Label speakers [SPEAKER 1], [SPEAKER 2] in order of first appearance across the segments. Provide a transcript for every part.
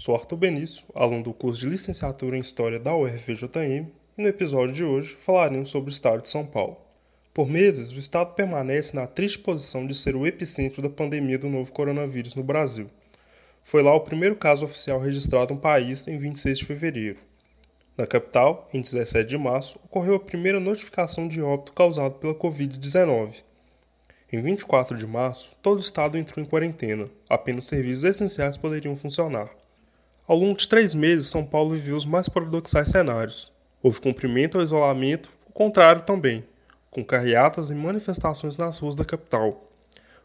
[SPEAKER 1] Sou Arthur Benício, aluno do curso de Licenciatura em História da UFVJM, e no episódio de hoje falaremos sobre o estado de São Paulo. Por meses, o estado permanece na triste posição de ser o epicentro da pandemia do novo coronavírus no Brasil. Foi lá o primeiro caso oficial registrado no país em 26 de fevereiro. Na capital, em 17 de março, ocorreu a primeira notificação de óbito causado pela Covid-19. Em 24 de março, todo o estado entrou em quarentena, apenas serviços essenciais poderiam funcionar. Ao longo de três meses, São Paulo viveu os mais paradoxais cenários. Houve cumprimento ao isolamento, o contrário também, com carreatas e manifestações nas ruas da capital.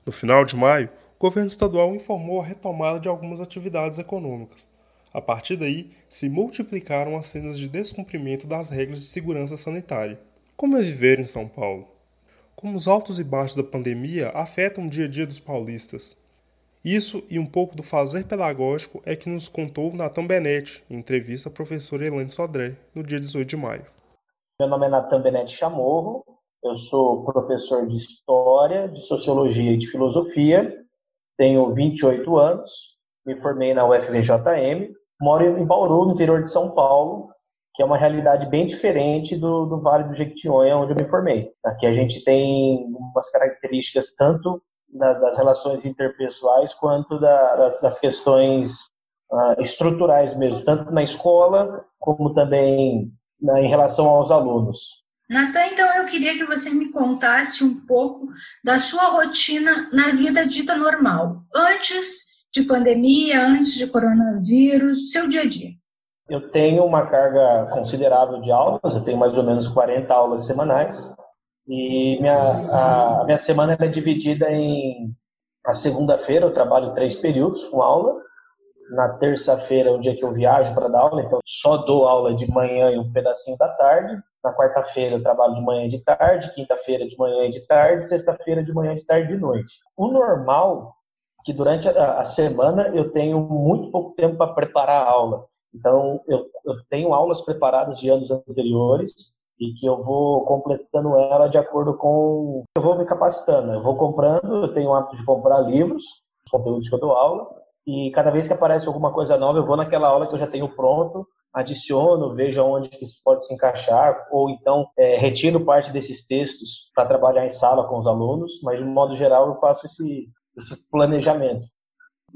[SPEAKER 1] No final de maio, o governo estadual informou a retomada de algumas atividades econômicas. A partir daí, se multiplicaram as cenas de descumprimento das regras de segurança sanitária. Como é viver em São Paulo? Como os altos e baixos da pandemia afetam o dia a dia dos paulistas? Isso e um pouco do fazer pedagógico é que nos contou Natan Benetti, em entrevista à professora Elaine Sodré, no dia 18 de maio.
[SPEAKER 2] Meu nome é Natan Benetti Chamorro, eu sou professor de História, de Sociologia e de Filosofia, tenho 28 anos, me formei na UFVJM, moro em Bauru, no interior de São Paulo, que é uma realidade bem diferente do, do Vale do Jequitinhonha, onde eu me formei. Aqui a gente tem umas características tanto das relações interpessoais quanto da, das, das, questões uh, estruturais mesmo, tanto na escola como também na, em relação aos alunos.
[SPEAKER 3] Natan, então eu queria que você me contasse um pouco da sua rotina na vida dita normal, antes de pandemia, antes de coronavírus, seu dia a dia.
[SPEAKER 2] Eu tenho uma carga considerável de aulas, eu tenho mais ou menos 40 aulas semanais. E minha, a, a minha semana é dividida em. A segunda-feira eu trabalho três períodos com aula. Na terça-feira é o dia que eu viajo para dar aula, então só dou aula de manhã e um pedacinho da tarde. Na quarta-feira eu trabalho de manhã e de tarde, quinta-feira de manhã e de tarde, sexta-feira de manhã, de tarde e de noite. O normal é que durante a, a semana eu tenho muito pouco tempo para preparar a aula. Então eu, eu tenho aulas preparadas de anos anteriores e que eu vou completando ela de acordo com eu vou me capacitando. Eu vou comprando, eu tenho o hábito de comprar livros, os conteúdos que eu dou aula, e cada vez que aparece alguma coisa nova, eu vou naquela aula que eu já tenho pronto, adiciono, vejo onde que isso pode se encaixar, ou então é, retiro parte desses textos para trabalhar em sala com os alunos, mas de modo geral eu faço esse, esse planejamento.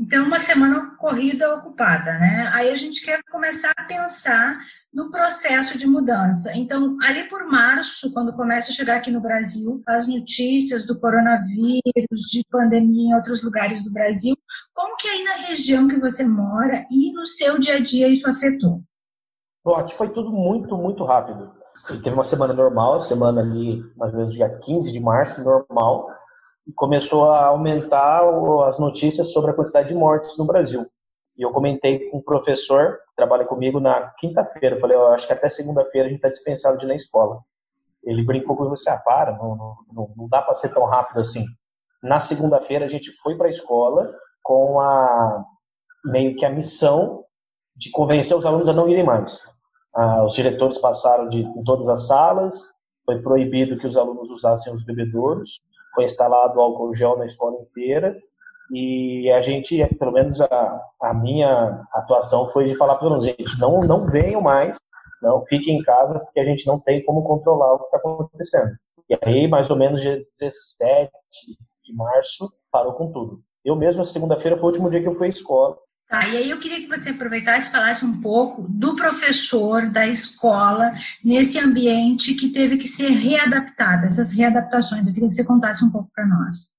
[SPEAKER 3] Então, uma semana corrida ocupada, né? Aí a gente quer começar a pensar no processo de mudança. Então, ali por março, quando começa a chegar aqui no Brasil as notícias do coronavírus, de pandemia em outros lugares do Brasil, como que aí na região que você mora e no seu dia a dia isso afetou?
[SPEAKER 2] Bom, aqui foi tudo muito, muito rápido. Teve uma semana normal, semana ali, mais ou menos dia 15 de março, normal, começou a aumentar as notícias sobre a quantidade de mortes no Brasil. E eu comentei com um professor que trabalha comigo na quinta-feira. Falei, eu acho que até segunda-feira a gente está dispensado de ir na escola. Ele brincou com você, ah, para, não, não, não dá para ser tão rápido assim. Na segunda-feira a gente foi para a escola com a meio que a missão de convencer os alunos a não irem mais. Ah, os diretores passaram de, em todas as salas, foi proibido que os alunos usassem os bebedouros, foi instalado álcool gel na escola inteira e a gente, pelo menos a, a minha atuação foi de falar para os gente, não, não venham mais, não fiquem em casa, porque a gente não tem como controlar o que está acontecendo. E aí, mais ou menos dia 17 de março, parou com tudo. Eu mesmo, segunda-feira, foi o último dia que eu fui à escola.
[SPEAKER 3] Tá, e aí eu queria que você aproveitasse e falasse um pouco do professor, da escola, nesse ambiente que teve que ser readaptado, essas readaptações. Eu queria que você contasse um pouco para nós.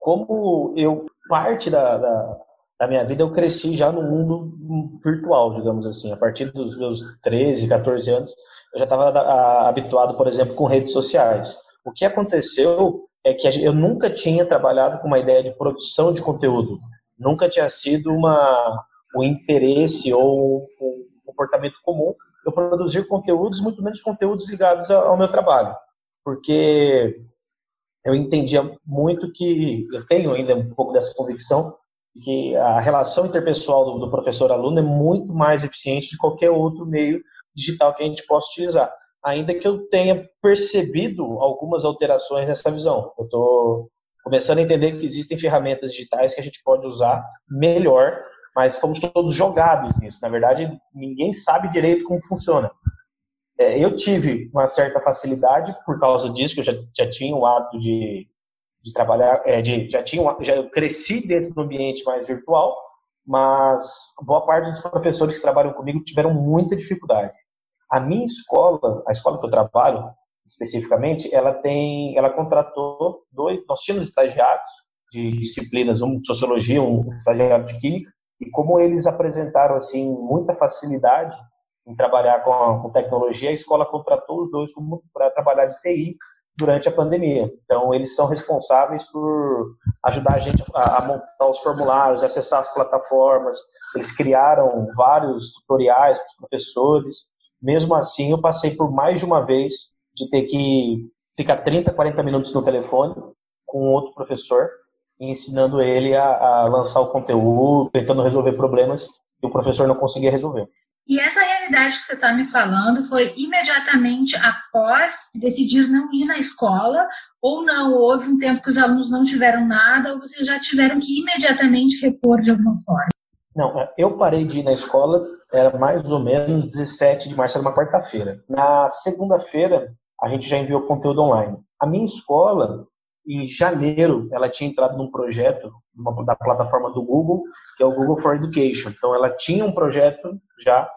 [SPEAKER 2] Como eu, parte da, da, da, minha vida, eu cresci já no mundo virtual, digamos assim. A partir dos meus 13, 14 anos, eu já estava habituado, por exemplo, com redes sociais. O que aconteceu é que eu nunca tinha trabalhado com uma ideia de produção de conteúdo nunca tinha sido uma, um interesse ou um comportamento comum eu produzir conteúdos, muito menos conteúdos ligados ao meu trabalho. Porque eu entendia muito que, eu tenho ainda um pouco dessa convicção, que a relação interpessoal do, professor-aluno é muito mais eficiente de qualquer outro meio digital que a gente possa utilizar. Ainda que eu tenha percebido algumas alterações nessa visão. Eu estou começando a entender que existem ferramentas digitais que a gente pode usar melhor, mas fomos todos jogados nisso. Na verdade, ninguém sabe direito como funciona. É, eu tive uma certa facilidade por causa disso, que eu já, já tinha o hábito de, de trabalhar, é, de, já tinha, já cresci dentro do ambiente mais virtual, mas boa parte dos professores que trabalham comigo tiveram muita dificuldade. A minha escola, a escola que eu trabalho especificamente, ela tem, ela contratou dois, nós tínhamos estagiários de disciplinas, um de sociologia, um estagiário de química, e como eles apresentaram assim muita facilidade em trabalhar com, a, com tecnologia, a escola contratou os dois para trabalhar de TI durante a pandemia. Então, eles são responsáveis por ajudar a gente a, a, montar os formulários, acessar as plataformas. Eles criaram vários tutoriais para os professores. Mesmo assim, eu passei por mais de uma vez de ter que ficar 30, 40 minutos no telefone com outro professor, ensinando ele a, a lançar o conteúdo, tentando resolver problemas que o professor não conseguia resolver.
[SPEAKER 3] E essa realidade que você está me falando foi imediatamente após decidir não ir na escola, ou não houve um tempo que os alunos não tiveram nada, ou vocês já tiveram que imediatamente repor de alguma forma?
[SPEAKER 2] Não, é, eu parei de ir na escola, era mais ou menos 17 de março, era uma quarta-feira. Na segunda-feira, a gente já enviou conteúdo online. A minha escola, em janeiro, ela tinha entrado num projeto uma, da plataforma do Google, que é o Google for Education. Então, ela tinha um projeto já,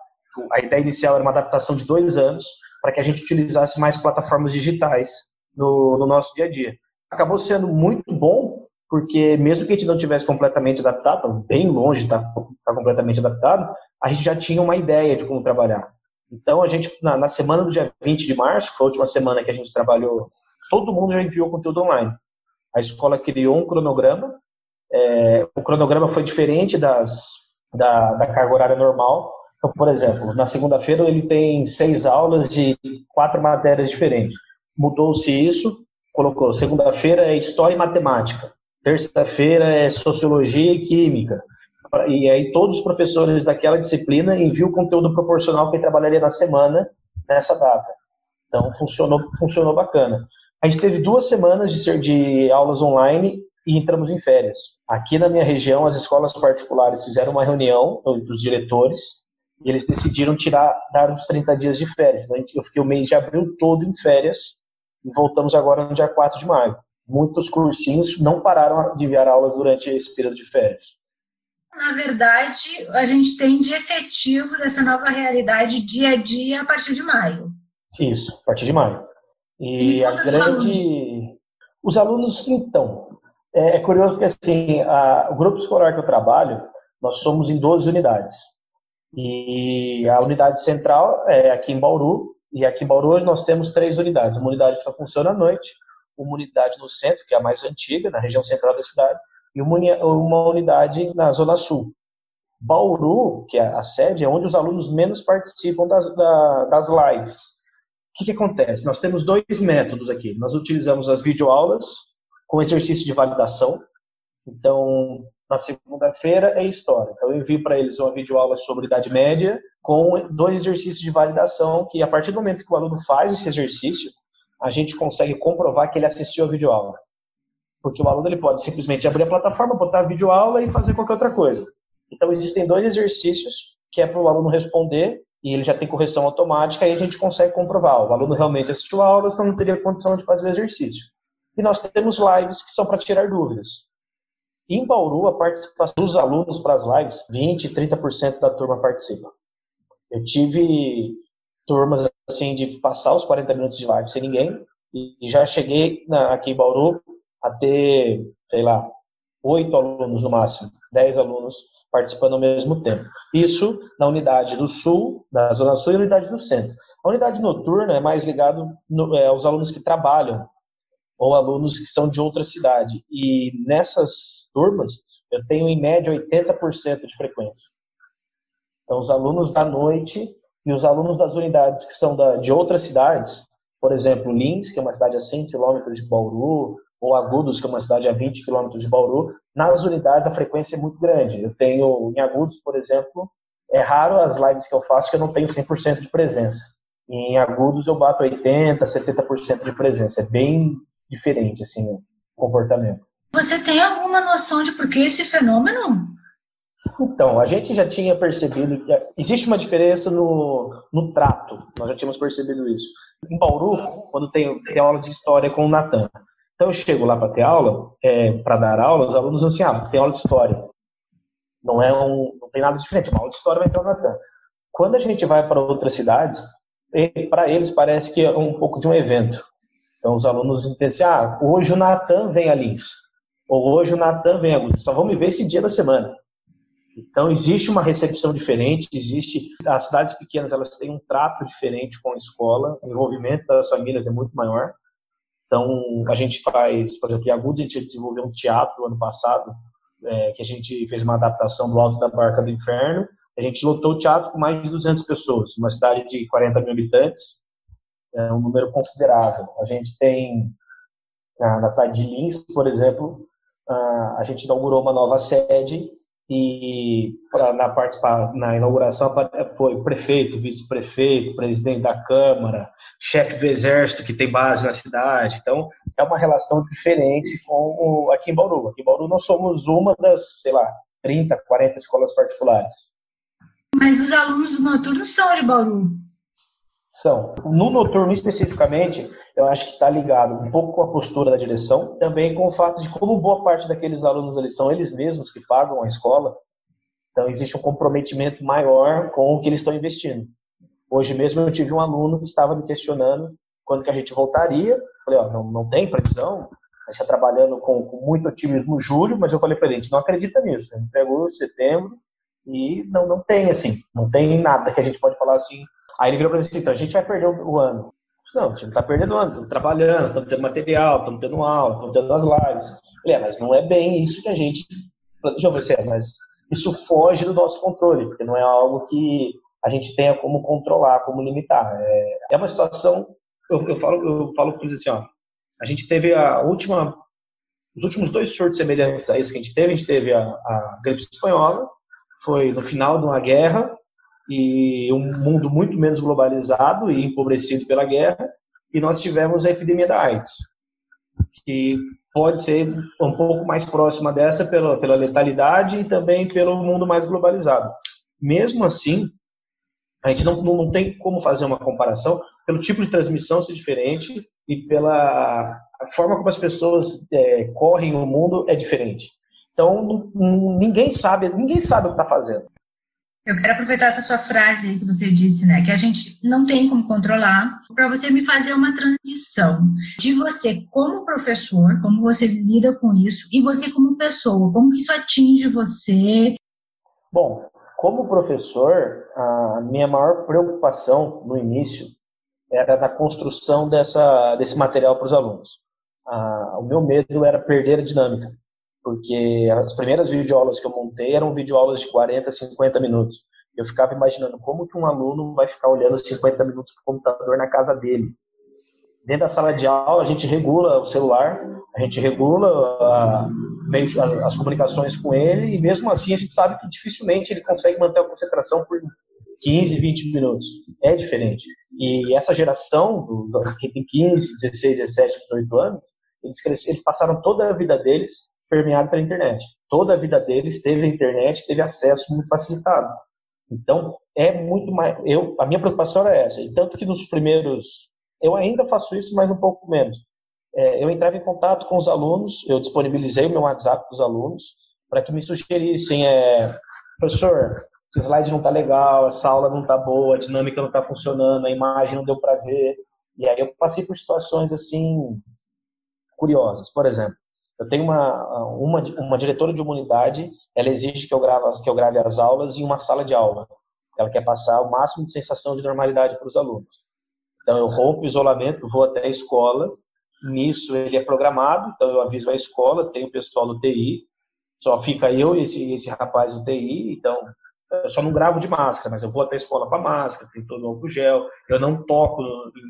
[SPEAKER 2] a ideia inicial era uma adaptação de dois anos, para que a gente utilizasse mais plataformas digitais no, no nosso dia a dia. Acabou sendo muito bom, porque mesmo que a gente não tivesse completamente adaptado, bem longe estar, estar completamente adaptado, a gente já tinha uma ideia de como trabalhar. Então, a gente, na, na, semana do dia 20 de março, que foi a última semana que a gente trabalhou, todo mundo já enviou conteúdo online. A escola criou um cronograma é, o cronograma foi diferente das, da, da carga horária normal. Então, por exemplo, na segunda-feira ele tem seis aulas de quatro matérias diferentes. Mudou-se isso, colocou segunda-feira é História e Matemática, terça-feira é Sociologia e Química. E aí todos os professores daquela disciplina enviam o conteúdo proporcional que trabalharia na semana nessa data. Então funcionou, funcionou bacana. A gente teve duas semanas de, ser, de aulas online e entramos em férias. Aqui na minha região, as escolas particulares fizeram uma reunião dos diretores e eles decidiram tirar, dar uns 30 dias de férias. Então, eu fiquei o mês de abril todo em férias e voltamos agora no dia 4 de maio. Muitos cursinhos não pararam de enviar aulas durante esse período de férias.
[SPEAKER 3] Na verdade, a gente tem de efetivo dessa nova realidade dia a dia a partir de maio.
[SPEAKER 2] Isso, a partir de maio. E, e a grande. Alunos? Os alunos, então, é, é curioso porque, assim, a, o grupo escolar que eu trabalho, nós somos em 12 unidades. E a unidade central é aqui em Bauru, e aqui em Bauru nós temos três unidades. Uma unidade que só funciona à noite, uma unidade no centro, que é a mais antiga, na região central da cidade, e uma unidade na zona sul. Bauru, que é a sede, é onde os alunos menos participam das, das lives. O que, que acontece? Nós temos dois métodos aqui. Nós utilizamos as videoaulas, com exercício de validação. Então, na segunda-feira é história. Então, eu envio para eles uma videoaula sobre Idade Média com dois exercícios de validação que, a partir do momento que o aluno faz esse exercício, a gente consegue comprovar que ele assistiu a videoaula. Porque o aluno ele pode simplesmente abrir a plataforma, botar a videoaula e fazer qualquer outra coisa. Então, existem dois exercícios que é para o aluno responder e ele já tem correção automática e a gente consegue comprovar. O aluno realmente assistiu a aula, senão não teria condição de fazer o exercício. E nós temos lives que são para tirar dúvidas. Em Bauru, a participação dos alunos para as lives, 20%, 30% da turma participa. Eu tive turmas assim de passar os 40 minutos de live sem ninguém e já cheguei na, aqui em Bauru a ter, sei lá, oito alunos no máximo, dez alunos participando ao mesmo tempo. Isso na unidade do sul, da zona sul e na unidade do centro. A unidade noturna é mais ligado é, aos alunos que trabalham ou alunos que são de outra cidade. E nessas turmas, eu tenho em média 80% de frequência. Então, os alunos da noite e os alunos das unidades que são da, de outras cidades, por exemplo, Lins, que é uma cidade a 100 quilômetros de Bauru, ou Agudos, que é uma cidade a 20 quilômetros de Bauru, nas unidades a frequência é muito grande. Eu tenho, em Agudos, por exemplo, é raro as lives que eu faço que eu não tenho 100% de presença. Em Agudos eu bato 80%, 70% de presença. É bem diferente, assim, o comportamento.
[SPEAKER 3] Você tem alguma noção de por que esse fenômeno?
[SPEAKER 2] Então, a gente já tinha percebido que existe uma diferença no, no trato, nós já tínhamos percebido isso. Em Bauru, quando tem, tem aula de história com o Natan, então eu chego lá para ter aula, é, para dar aula, os alunos assim, ah, tem aula de história. Não é um, não tem nada diferente, uma aula de história vai ter o Natan. Quando a gente vai para outras cidades, para eles parece que é um pouco de um evento. Então os alunos entendem assim, ah, hoje o Natan vem a Lins, ou hoje o Natan vem a Guto, só vão me ver esse dia da semana. Então existe uma recepção diferente, existe as cidades pequenas elas têm um trato diferente com a escola, o envolvimento das famílias é muito maior. Então a gente faz, por exemplo, em Agudos a gente desenvolveu um teatro ano passado, é, que a gente fez uma adaptação do Alto da Barca do Inferno. A gente lotou o teatro com mais de 200 pessoas, uma cidade de 40 mil habitantes, é um número considerável. A gente tem na cidade de Lins, por exemplo, a gente inaugurou uma nova sede e pra, na na inauguração foi prefeito, vice-prefeito, presidente da Câmara, chefe do Exército que tem base na cidade. Então é uma relação diferente com o, aqui em Bauru. Aqui em Bauru nós somos uma das, sei lá, 30, 40 escolas particulares.
[SPEAKER 3] Mas os alunos do noturno são de Bauru.
[SPEAKER 2] São. No noturno, especificamente, eu acho que está ligado um pouco com a postura da direção, também com o fato de como boa parte daqueles alunos ali são eles mesmos que pagam a escola. Então, existe um comprometimento maior com o que eles estão investindo. Hoje mesmo eu tive um aluno que estava me questionando quando que a gente voltaria. Falei, ó, não, não tem previsão, a gente está trabalhando com, com, muito otimismo julho, mas eu falei para ele, a gente não acredita nisso. Gente pegou setembro e não, não tem, assim, não tem nada que a gente pode falar assim, Aí ele virou para mim assim, então a gente vai perder o, ano. Não, gente não está perdendo o ano, estamos trabalhando, estamos tendo material, estamos tendo aula, estamos tendo as lives. Ele, é, mas não é bem isso que a gente planejou, você, mas isso foge do nosso controle, porque não é algo que a gente tenha como controlar, como limitar. É, é uma situação, eu, eu falo, eu falo para assim, ó, a gente teve a última, os últimos dois surtos semelhantes a isso que a gente teve, a gente teve a, a gripe espanhola, foi no final de uma guerra, e um mundo muito menos globalizado e empobrecido pela guerra, e nós tivemos a epidemia da AIDS, que pode ser um pouco mais próxima dessa pela, pela letalidade e também pelo mundo mais globalizado. Mesmo assim, a gente não, não, tem como fazer uma comparação pelo tipo de transmissão ser diferente e pela forma como as pessoas é, correm o mundo é diferente. Então, ninguém sabe, ninguém sabe o que está fazendo.
[SPEAKER 3] Eu quero aproveitar essa sua frase que você disse, né? Que a gente não tem como controlar, para você me fazer uma transição de você como professor, como você lida com isso, e você como pessoa, como isso atinge você.
[SPEAKER 2] Bom, como professor, a minha maior preocupação no início era da construção dessa, desse material para os alunos. o meu medo era perder a dinâmica porque as primeiras videoaulas que eu montei eram videoaulas de 40, 50 minutos. Eu ficava imaginando como que um aluno vai ficar olhando 50 minutos para o computador na casa dele. Dentro da sala de aula, a gente regula o celular, a gente regula a, as comunicações com ele, e mesmo assim a gente sabe que dificilmente ele consegue manter a concentração por 15, 20 minutos. É diferente. E essa geração, que tem 15, 16, 17, 18 anos, eles, eles passaram toda a vida deles permeado pela internet. Toda a vida deles teve a internet, teve acesso muito facilitado. Então, é muito mais. Eu, a minha preocupação era essa. E tanto que nos primeiros. Eu ainda faço isso, mas um pouco menos. É, eu entrava em contato com os alunos, eu disponibilizei o meu WhatsApp para os alunos, para que me sugerissem: é, professor, esse slide não está legal, essa aula não está boa, a dinâmica não está funcionando, a imagem não deu para ver. E aí eu passei por situações assim curiosas. Por exemplo, eu tenho uma, uma, uma diretora de uma unidade, ela exige que eu, grave, que eu grave as aulas em uma sala de aula. Ela quer passar o máximo de sensação de normalidade para os alunos. Então, eu rompo o isolamento, vou até a escola. Nisso, ele é programado, então eu aviso a escola, tem o pessoal do TI, só fica eu e esse, esse rapaz do TI. Então, eu só não gravo de máscara, mas eu vou até a escola com a máscara, tem todo o álcool gel, eu não toco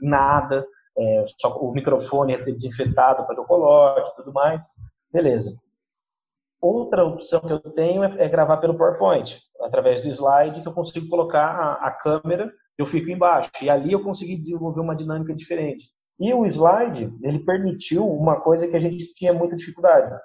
[SPEAKER 2] nada, é, o microfone é desinfetado para coloque tudo mais. Beleza. Outra opção que eu tenho é, é, gravar pelo PowerPoint, através do slide, que eu consigo colocar a, a câmera, eu fico embaixo. E ali eu consegui desenvolver uma dinâmica diferente. E o slide, ele permitiu uma coisa que a gente tinha muita dificuldade.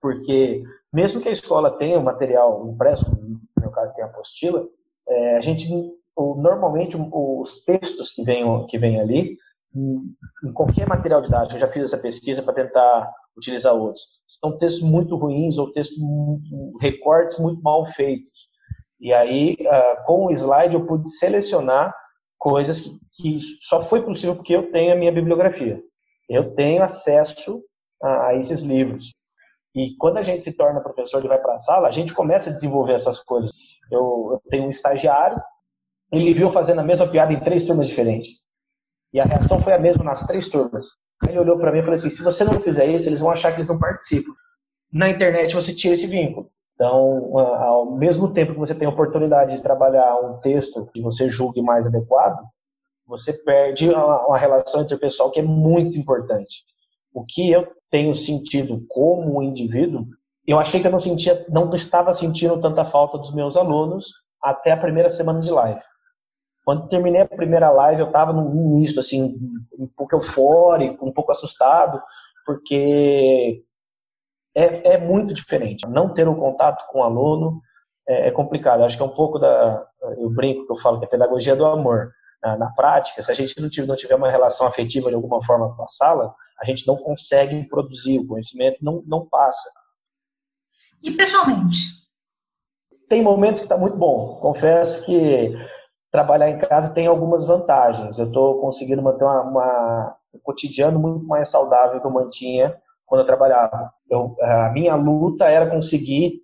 [SPEAKER 2] Porque, mesmo que a escola tenha o material impresso, no meu caso tem a apostila, é, a gente, normalmente, os textos que vêm que vem ali, em qualquer material didático, eu já fiz essa pesquisa para tentar utilizar outros, são textos muito ruins ou textos, recortes muito mal feitos. E aí, uh, com o slide, eu pude selecionar coisas que, que, só foi possível porque eu tenho a minha bibliografia. Eu tenho acesso a, a esses livros. E quando a gente se torna professor e vai para a sala, a gente começa a desenvolver essas coisas. Eu, eu tenho um estagiário, ele viu fazendo a mesma piada em três turmas diferentes. E a reação foi a mesma nas três turmas. Ele olhou para mim e falou assim: se você não fizer isso, eles vão achar que eles não participam. Na internet você tira esse vínculo. Então, ao mesmo tempo que você tem a oportunidade de trabalhar um texto que você julgue mais adequado, você perde uma relação interpessoal que é muito importante. O que eu tenho sentido como indivíduo, eu achei que eu não sentia, não estava sentindo tanta falta dos meus alunos até a primeira semana de live. Quando terminei a primeira live, eu estava num misto, assim, um pouco eufórico, um pouco assustado, porque é, é muito diferente. Não ter o um contato com o aluno é, é, complicado. Acho que é um pouco da. Eu brinco que eu falo que é a pedagogia do amor. Na, na prática, se a gente não tiver, não tiver uma relação afetiva de alguma forma com a sala, a gente não consegue produzir, o conhecimento não, não passa.
[SPEAKER 3] E pessoalmente?
[SPEAKER 2] Tem momentos que está muito bom. Confesso que trabalhar em casa tem algumas vantagens. Eu estou conseguindo manter uma, uma, um cotidiano muito mais saudável que eu mantinha quando eu trabalhava. Eu, a minha luta era conseguir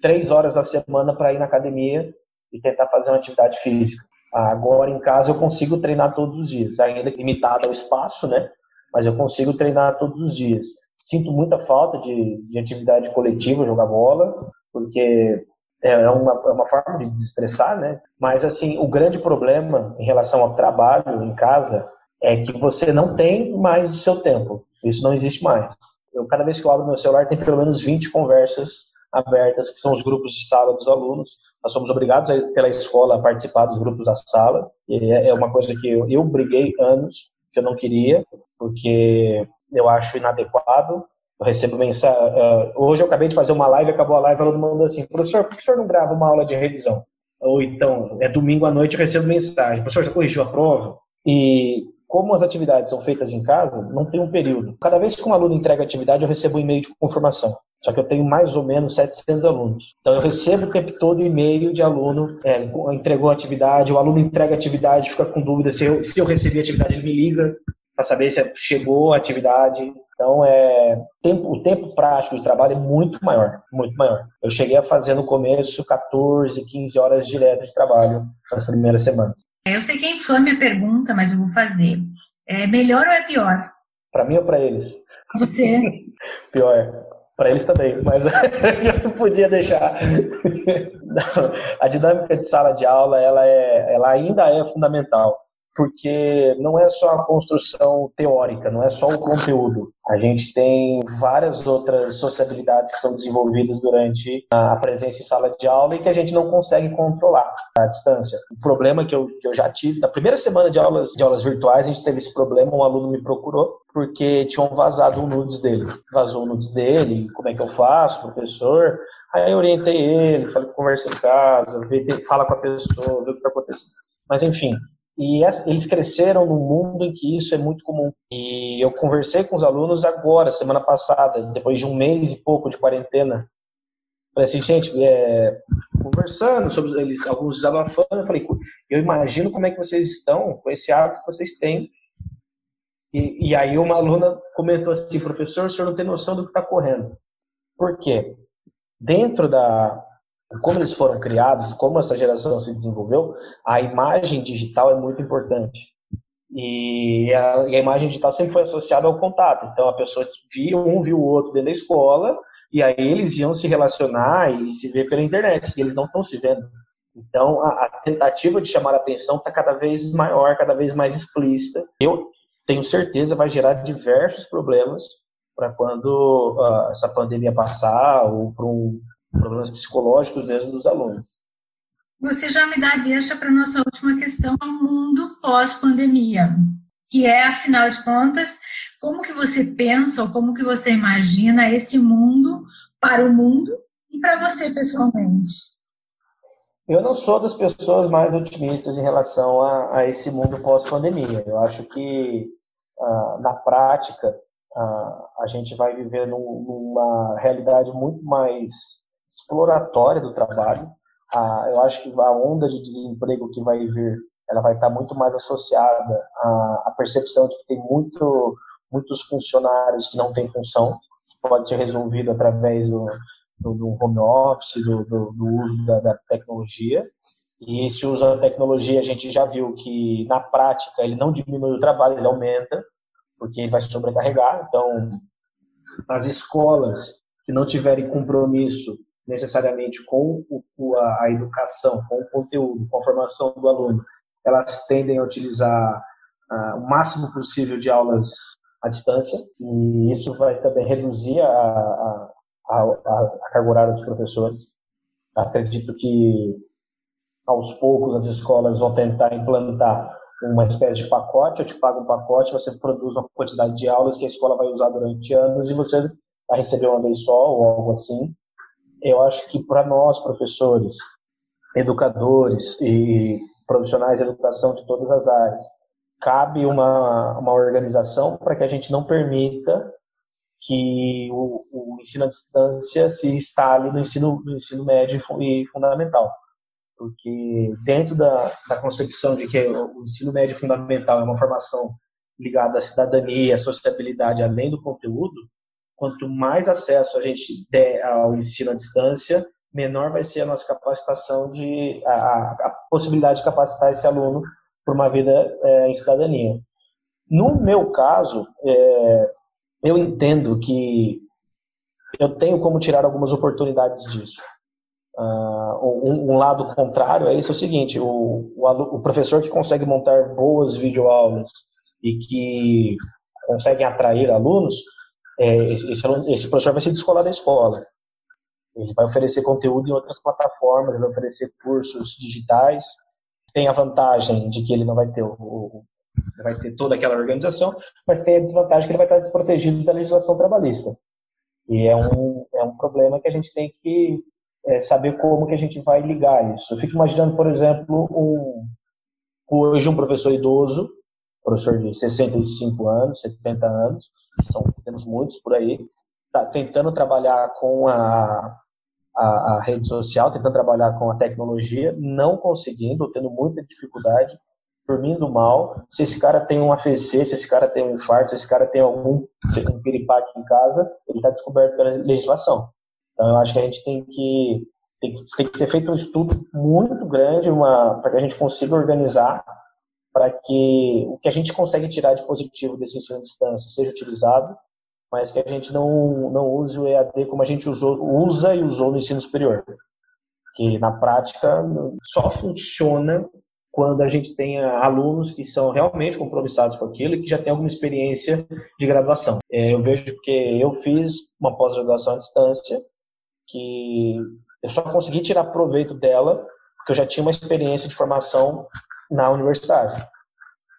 [SPEAKER 2] três horas da semana para ir na academia e tentar fazer uma atividade física. Agora em casa eu consigo treinar todos os dias, ainda limitado ao espaço, né? Mas eu consigo treinar todos os dias. Sinto muita falta de, de atividade coletiva, jogar bola, porque é, é uma, é uma forma de desestressar, né? Mas, assim, o grande problema em relação ao trabalho em casa é que você não tem mais o seu tempo. Isso não existe mais. Eu, cada vez que eu abro meu celular, tem pelo menos 20 conversas abertas, que são os grupos de sala dos alunos. Nós somos obrigados a, pela escola a participar dos grupos da sala. E é, é uma coisa que eu, eu briguei anos, que eu não queria, porque eu acho inadequado. Eu recebo mensagem. Uh, hoje eu acabei de fazer uma live, acabou a live, ela mandou assim: professor, por que o senhor não grava uma aula de revisão? Ou então, é domingo à noite, eu recebo mensagem: professor, já corrigiu a prova? E como as atividades são feitas em casa, não tem um período. Cada vez que um aluno entrega atividade, eu recebo um e-mail de confirmação. Só que eu tenho mais ou menos 700 alunos. Então eu recebo o tempo todo e-mail de aluno, é, entregou atividade, o aluno entrega atividade, fica com dúvida se eu, se eu recebi atividade, ele me liga para saber se chegou a atividade. Então, é, tempo, o tempo prático de trabalho é muito maior, muito maior. Eu cheguei a fazer no começo 14, 15 horas direto de trabalho nas primeiras semanas.
[SPEAKER 3] Eu sei que é infame a pergunta, mas eu vou fazer. É melhor ou é pior?
[SPEAKER 2] Para mim ou para eles?
[SPEAKER 3] Você.
[SPEAKER 2] pior. Para eles também, mas eu não podia deixar. a dinâmica de sala de aula, ela, é, ela ainda é fundamental porque não é só a construção teórica, não é só o conteúdo. A gente tem várias outras sociabilidades que são desenvolvidas durante a presença em sala de aula e que a gente não consegue controlar à distância. O problema que eu, que eu já tive, na primeira semana de aulas, de aulas virtuais, a gente teve esse problema, um aluno me procurou porque tinham vazado um nudes dele. Vazou o nudes dele, como é que eu faço, professor? Aí eu orientei ele, falei, conversa em casa, fala com a pessoa, vê o que está acontecendo. Mas enfim, e eles cresceram num mundo em que isso é muito comum. E eu conversei com os alunos agora, semana passada, depois de um mês e pouco de quarentena. Falei assim, gente, é, conversando sobre eles, alguns desabafando, eu falei, eu imagino como é que vocês estão com esse hábito que vocês têm. E, e aí uma aluna comentou assim, professor, o senhor não tem noção do que está correndo. Por quê? Dentro da, como eles foram criados, como essa geração se desenvolveu, a imagem digital é muito importante. E a, a imagem digital sempre foi associada ao contato. Então a pessoa viu um viu o outro dentro da escola e aí eles iam se relacionar e se ver pela internet, e eles não estão se vendo. Então, a, a tentativa de chamar a atenção está cada vez maior, cada vez mais explícita. Eu tenho certeza vai gerar diversos problemas para quando uh, essa pandemia passar ou para um, problemas psicológicos mesmo dos alunos.
[SPEAKER 3] Você já me dá deixa para nossa última questão, o mundo pós-pandemia, que é, afinal de contas, como que você pensa ou como que você imagina esse mundo para o mundo e para você pessoalmente?
[SPEAKER 2] Eu não sou das pessoas mais otimistas em relação a, a esse mundo pós-pandemia. Eu acho que, uh, na prática, uh, a gente vai viver num, numa realidade muito mais exploratória do trabalho. Eu acho que a onda de desemprego que vai vir, ela vai estar muito mais associada à, à percepção de que tem muito, muitos funcionários que não têm função, pode ser resolvido através do, do, do home office, do, do, do uso da, da, tecnologia. E esse uso da tecnologia, a gente já viu que, na prática, ele não diminui o trabalho, ele aumenta, porque ele vai sobrecarregar. Então, as escolas que não tiverem compromisso necessariamente com o, a, a educação, com o conteúdo, com a formação do aluno, elas tendem a utilizar uh, o máximo possível de aulas à distância, e isso vai também reduzir a, a, a, a, a carga horária dos professores. Acredito que aos poucos as escolas vão tentar implantar uma espécie de pacote, eu te pago um pacote, você produz uma quantidade de aulas que a escola vai usar durante anos e você vai receber uma vez só ou algo assim. Eu acho que para nós, professores, educadores e profissionais de educação de todas as áreas, cabe uma, uma organização para que a gente não permita que o, o, ensino à distância se instale no ensino, no ensino médio e fundamental. Porque dentro da, da concepção de que o ensino médio fundamental é uma formação ligada à cidadania, à sociabilidade, além do conteúdo, quanto mais acesso a gente der ao ensino à distância, menor vai ser a nossa capacitação de a, a possibilidade de capacitar esse aluno por uma vida é, em cidadania. No meu caso, é, eu entendo que eu tenho como tirar algumas oportunidades disso. Uh, um, um, lado contrário é isso é o seguinte: o, o, o, professor que consegue montar boas videoaulas e que consegue atrair alunos, é, esse, esse, professor vai se descolar da escola. Ele vai oferecer conteúdo em outras plataformas, ele vai oferecer cursos digitais. Tem a vantagem de que ele não vai ter o, vai ter toda aquela organização, mas tem a desvantagem que ele vai estar desprotegido da legislação trabalhista. E é um, é um problema que a gente tem que é, saber como que a gente vai ligar isso. Eu fico imaginando, por exemplo, um, hoje um professor idoso, professor de 65 anos, 70 anos, são, temos muitos por aí, está tentando trabalhar com a, a, a, rede social, tentando trabalhar com a tecnologia, não conseguindo, tendo muita dificuldade, dormindo mal, se esse cara tem um AVC, se esse cara tem um infarto, se esse cara tem algum um piripaque em casa, ele está descoberto pela legislação. Então, eu acho que a gente tem que tem que, tem que ser feito um estudo muito grande para que a gente consiga organizar para que o que a gente consegue tirar de positivo desse ensino à distância seja utilizado, mas que a gente não, não use o EAD como a gente usou, usa e usou no ensino superior. Que na prática só funciona quando a gente tenha alunos que são realmente compromissados com aquilo e que já têm alguma experiência de graduação. É, eu vejo que eu fiz uma pós-graduação à distância, que eu só consegui tirar proveito dela porque eu já tinha uma experiência de formação na universidade.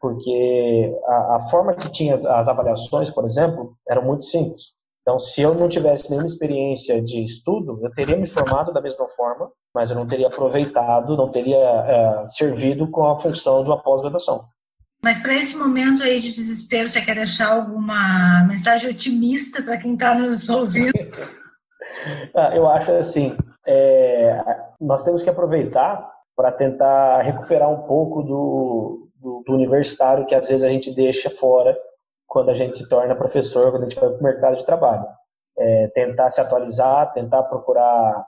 [SPEAKER 2] Porque a, a forma que tinha as, as avaliações, por exemplo, era muito simples. Então, se eu não tivesse nenhuma experiência de estudo, eu teria me formado da mesma forma, mas eu não teria aproveitado, não teria é, servido com a função de uma pós-graduação.
[SPEAKER 3] Mas para esse momento aí de desespero, você quer deixar alguma mensagem otimista para quem está nos ouvindo?
[SPEAKER 2] ah, eu acho assim, é, nós temos que aproveitar para tentar recuperar um pouco do, do, do universitário que às vezes a gente deixa fora quando a gente se torna professor, quando a gente vai para o mercado de trabalho. É, tentar se atualizar, tentar procurar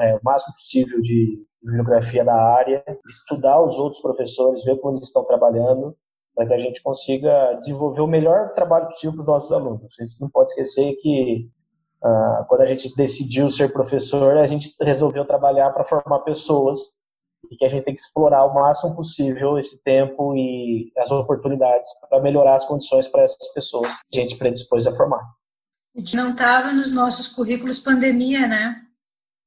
[SPEAKER 2] é, o máximo possível de bibliografia da área, estudar os outros professores, ver como eles estão trabalhando, para que a gente consiga desenvolver o melhor trabalho possível para os nossos alunos. A gente não pode esquecer que Uh, quando a gente decidiu ser professor, a gente resolveu trabalhar para formar pessoas e que a gente tem que explorar o máximo possível esse tempo e as oportunidades para melhorar as condições para essas pessoas que a gente predispôs a formar.
[SPEAKER 3] E que não estava nos nossos currículos pandemia, né?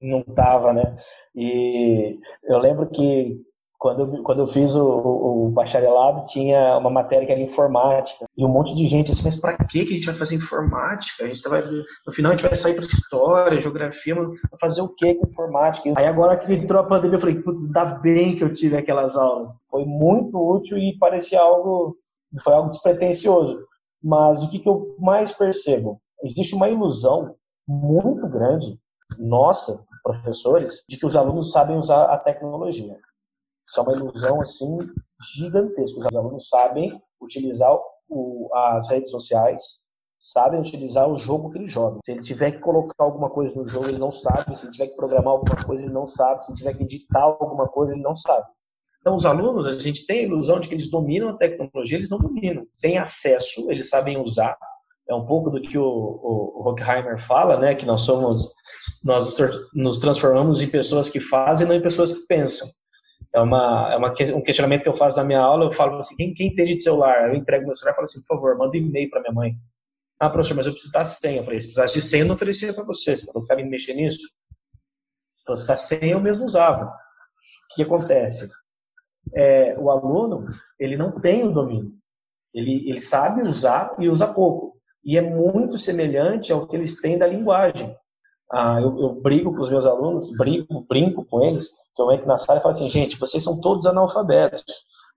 [SPEAKER 2] Não estava, né? E eu lembro que quando, quando eu fiz o, o, bacharelado, tinha uma matéria que era informática. E um monte de gente assim, mas pra que a gente vai fazer informática? A gente vai, no final a gente vai sair para história, geografia, mas fazer o que com informática? Aí agora que entrou a pandemia, eu falei, putz, ainda bem que eu tive aquelas aulas. Foi muito útil e parecia algo, foi algo despretensioso. Mas o que, que eu mais percebo? Existe uma ilusão muito grande, nossa, professores, de que os alunos sabem usar a tecnologia. Isso é uma ilusão assim gigantesca. Os alunos sabem utilizar o, as redes sociais, sabem utilizar o jogo que eles jogam. Se ele tiver que colocar alguma coisa no jogo, ele não sabe. Se ele tiver que programar alguma coisa, ele não sabe. Se ele tiver que editar alguma coisa, ele não sabe. Então, os alunos, a gente tem a ilusão de que eles dominam a tecnologia, eles não dominam. Têm acesso, eles sabem usar. É um pouco do que o, o, o Hockheimer fala, né? Que nós somos, nós nos transformamos em pessoas que fazem, não em pessoas que pensam. É, uma, é uma, um questionamento que eu faço na minha aula, eu falo assim, quem, quem entende de celular? Eu entrego meu celular e falo assim, por favor, manda um e-mail para minha mãe. Ah, professor, mas eu preciso dar senha. Eu falei, se precisasse de senha, eu não oferecia para você. Você não sabe mexer nisso? Então, se a senha, eu mesmo usava. O que acontece? É, o aluno, ele não tem o domínio. Ele, ele sabe usar e usa pouco. E é muito semelhante ao que eles têm da linguagem. Ah, eu, eu brigo com os meus alunos, brigo, brinco com eles, que eu entro na sala e falo assim, gente, vocês são todos analfabetos.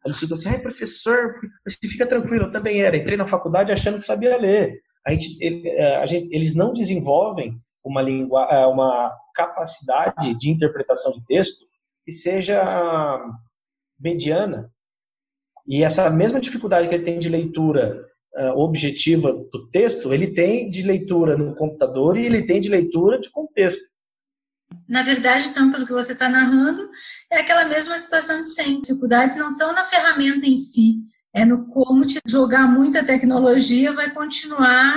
[SPEAKER 2] Eles ficam assim, ai, professor, você fica tranquilo, eu também era. Entrei na faculdade achando que sabia ler. A gente, ele, é, a gente, eles não desenvolvem uma, língua, é, uma capacidade de interpretação de texto que seja mediana. E essa mesma dificuldade que ele tem de leitura uh, objetiva do texto, ele tem de leitura no computador e ele tem de leitura de contexto.
[SPEAKER 3] Na verdade, então, pelo que você está narrando, é aquela mesma situação de sempre. Dificuldades não são na ferramenta em si, é no como te jogar muita tecnologia vai continuar.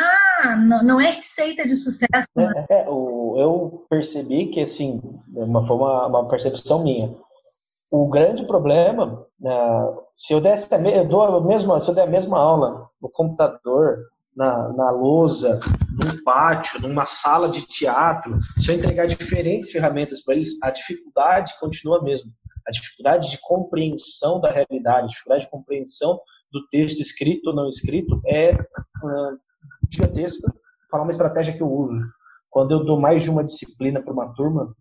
[SPEAKER 3] Não, não é receita de sucesso. Né?
[SPEAKER 2] É, é, eu percebi que, assim, uma, foi uma, uma percepção minha. O grande problema, né, se eu desse eu dou a mesma, se eu der a mesma aula no computador, na, na lousa, num pátio, numa sala de teatro, se eu entregar diferentes ferramentas para eles, a dificuldade continua a mesma. A dificuldade de compreensão da realidade, a dificuldade de compreensão do texto escrito ou não escrito é uh, gigantesca. Falar uma estratégia que eu uso. Quando eu dou mais de uma disciplina para uma turma,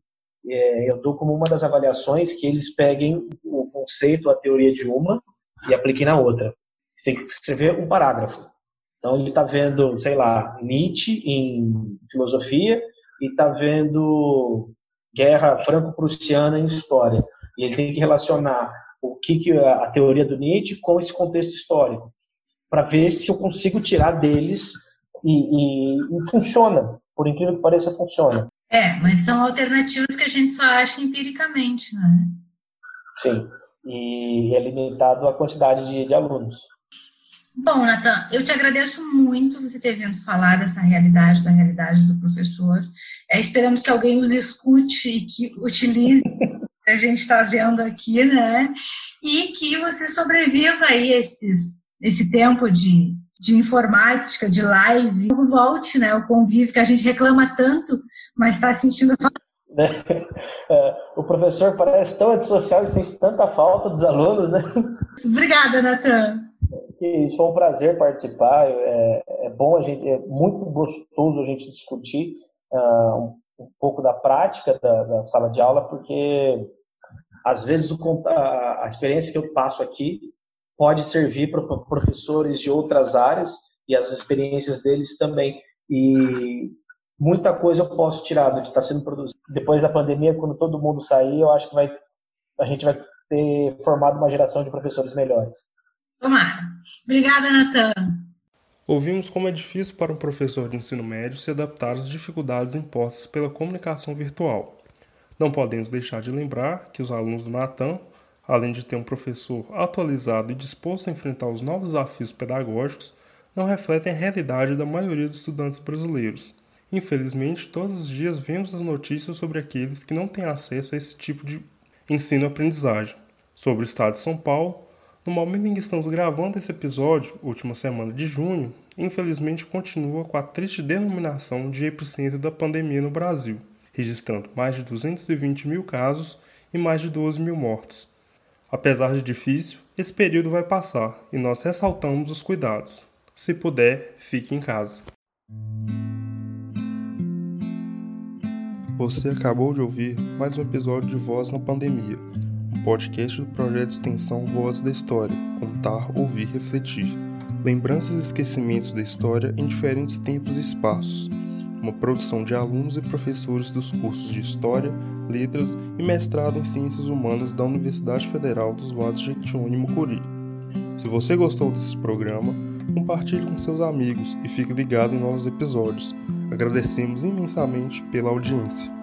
[SPEAKER 2] é, eu dou como uma das avaliações que eles peguem o conceito, a teoria de uma e apliquem na outra. Você tem que escrever um parágrafo. Então ele está vendo, sei lá, Nietzsche em filosofia e está vendo guerra franco-prussiana em história. E ele tem que relacionar o que, que a teoria do Nietzsche com esse contexto histórico, para ver se eu consigo tirar deles e, e, e, funciona. Por incrível que pareça, funciona.
[SPEAKER 3] É, mas são alternativas que a gente só acha empiricamente, né?
[SPEAKER 2] Sim, e é limitado a quantidade de, de alunos.
[SPEAKER 3] Bom, Natan, eu te agradeço muito você ter vindo falar dessa realidade, da realidade do professor. É, esperamos que alguém nos escute e que utilize o que a gente está vendo aqui, né? E que você sobreviva aí esses, esse tempo de, de informática, de live. Volte, né? O convívio que a gente reclama tanto, mas está sentindo falta.
[SPEAKER 2] É, o professor parece tão antissocial e sente tanta falta dos alunos, né?
[SPEAKER 3] Obrigada, Natan.
[SPEAKER 2] Isso foi um prazer participar. É, é bom a gente, é muito gostoso a gente discutir uh, um, um, pouco da prática da, da, sala de aula, porque às vezes o, a, a, experiência que eu passo aqui pode servir para professores de outras áreas e as experiências deles também. E muita coisa eu posso tirar do que está sendo produzido. Depois da pandemia, quando todo mundo sair, eu acho que vai, a gente vai ter formado uma geração de professores melhores.
[SPEAKER 3] Tomara. Obrigada, Natan.
[SPEAKER 1] Ouvimos como é difícil para um professor de ensino médio se adaptar às dificuldades impostas pela comunicação virtual. Não podemos deixar de lembrar que os alunos do Natan, além de ter um professor atualizado e disposto a enfrentar os novos desafios pedagógicos, não refletem a realidade da maioria dos estudantes brasileiros Infelizmente, todos os dias vemos as notícias sobre aqueles que não têm acesso a esse tipo de ensino-aprendizagem. Sobre o estado de São Paulo, no momento em que estamos gravando esse episódio, última semana de junho, infelizmente continua com a triste denominação de epicentro da pandemia no Brasil, registrando mais de 220 mil casos e mais de 12 mil mortos. Apesar de difícil, esse período vai passar e nós ressaltamos os cuidados. Se puder, fique em casa. Você acabou de ouvir mais um episódio de Voz na Pandemia, podcast do projeto de extensão Voz da História Contar, Ouvir, Refletir. Lembranças e esquecimentos da história em diferentes tempos e espaços. Uma produção de alunos e professores dos cursos de História, Letras e Mestrado em Ciências Humanas da Universidade Federal dos Vales de Jequitinhonha e Mucuri. Se você gostou desse programa, compartilhe com seus amigos e fique ligado em nossos episódios. Agradecemos imensamente pela audiência.